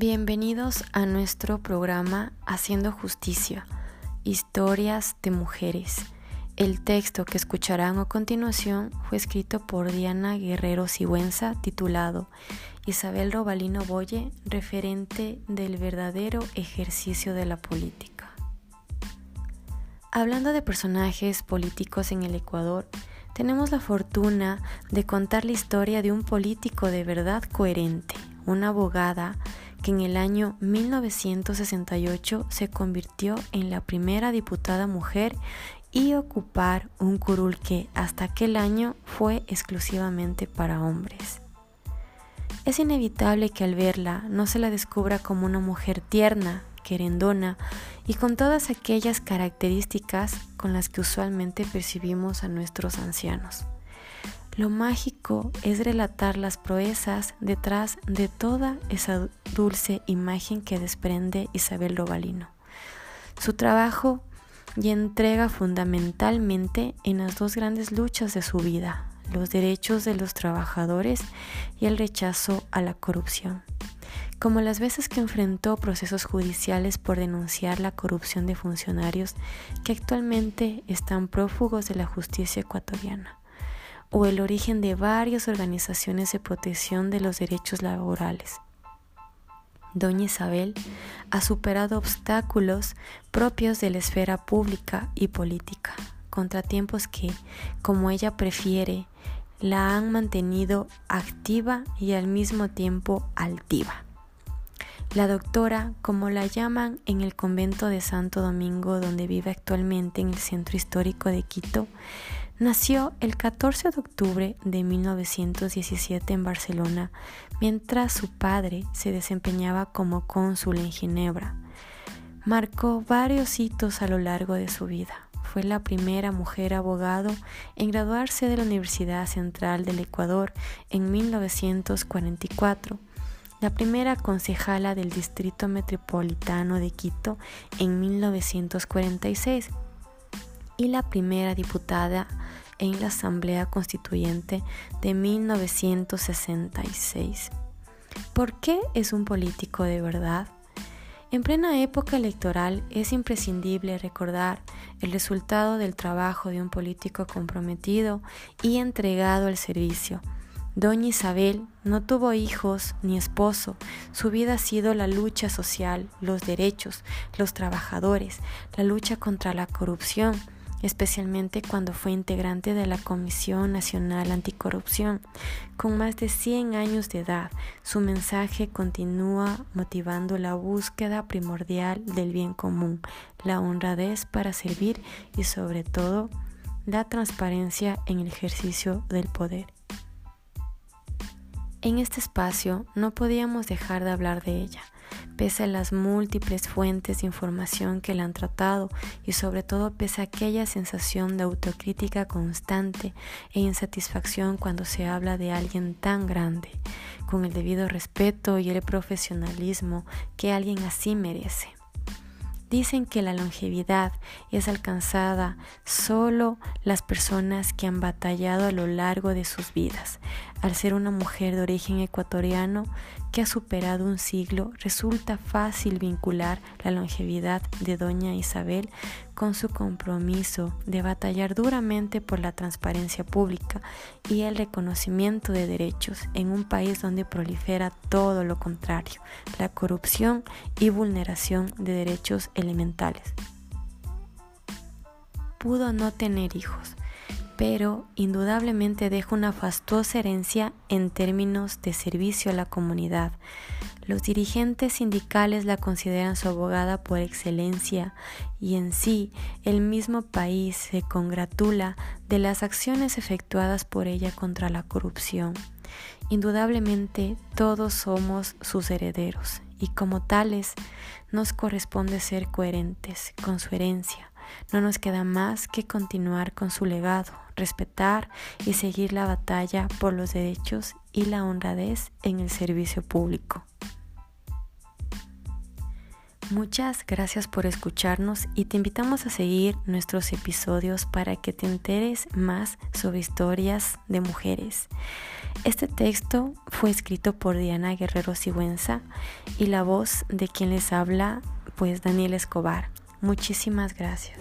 Bienvenidos a nuestro programa Haciendo Justicia, Historias de Mujeres. El texto que escucharán a continuación fue escrito por Diana Guerrero Sigüenza, titulado Isabel Robalino Boye, referente del verdadero ejercicio de la política. Hablando de personajes políticos en el Ecuador, tenemos la fortuna de contar la historia de un político de verdad coherente, una abogada que en el año 1968 se convirtió en la primera diputada mujer y ocupar un curul que hasta aquel año fue exclusivamente para hombres. Es inevitable que al verla no se la descubra como una mujer tierna, querendona y con todas aquellas características con las que usualmente percibimos a nuestros ancianos. Lo mágico es relatar las proezas detrás de toda esa dulce imagen que desprende Isabel Robalino. Su trabajo y entrega fundamentalmente en las dos grandes luchas de su vida, los derechos de los trabajadores y el rechazo a la corrupción. Como las veces que enfrentó procesos judiciales por denunciar la corrupción de funcionarios que actualmente están prófugos de la justicia ecuatoriana o el origen de varias organizaciones de protección de los derechos laborales. Doña Isabel ha superado obstáculos propios de la esfera pública y política, contratiempos que, como ella prefiere, la han mantenido activa y al mismo tiempo altiva. La doctora, como la llaman en el convento de Santo Domingo, donde vive actualmente en el centro histórico de Quito, Nació el 14 de octubre de 1917 en Barcelona, mientras su padre se desempeñaba como cónsul en Ginebra. Marcó varios hitos a lo largo de su vida. Fue la primera mujer abogado en graduarse de la Universidad Central del Ecuador en 1944 la primera concejala del Distrito Metropolitano de Quito en 1946 y la primera diputada en la Asamblea Constituyente de 1966. ¿Por qué es un político de verdad? En plena época electoral es imprescindible recordar el resultado del trabajo de un político comprometido y entregado al servicio. Doña Isabel no tuvo hijos ni esposo. Su vida ha sido la lucha social, los derechos, los trabajadores, la lucha contra la corrupción, especialmente cuando fue integrante de la Comisión Nacional Anticorrupción. Con más de 100 años de edad, su mensaje continúa motivando la búsqueda primordial del bien común, la honradez para servir y sobre todo la transparencia en el ejercicio del poder. En este espacio no podíamos dejar de hablar de ella pese a las múltiples fuentes de información que la han tratado y sobre todo pese a aquella sensación de autocrítica constante e insatisfacción cuando se habla de alguien tan grande, con el debido respeto y el profesionalismo que alguien así merece. Dicen que la longevidad es alcanzada solo las personas que han batallado a lo largo de sus vidas. Al ser una mujer de origen ecuatoriano que ha superado un siglo, resulta fácil vincular la longevidad de doña Isabel con su compromiso de batallar duramente por la transparencia pública y el reconocimiento de derechos en un país donde prolifera todo lo contrario, la corrupción y vulneración de derechos elementales. Pudo no tener hijos, pero indudablemente deja una fastuosa herencia en términos de servicio a la comunidad. Los dirigentes sindicales la consideran su abogada por excelencia y en sí el mismo país se congratula de las acciones efectuadas por ella contra la corrupción. Indudablemente todos somos sus herederos y como tales nos corresponde ser coherentes con su herencia. No nos queda más que continuar con su legado, respetar y seguir la batalla por los derechos y la honradez en el servicio público. Muchas gracias por escucharnos y te invitamos a seguir nuestros episodios para que te enteres más sobre historias de mujeres. Este texto fue escrito por Diana Guerrero Sigüenza y la voz de quien les habla, pues Daniel Escobar. Muchísimas gracias.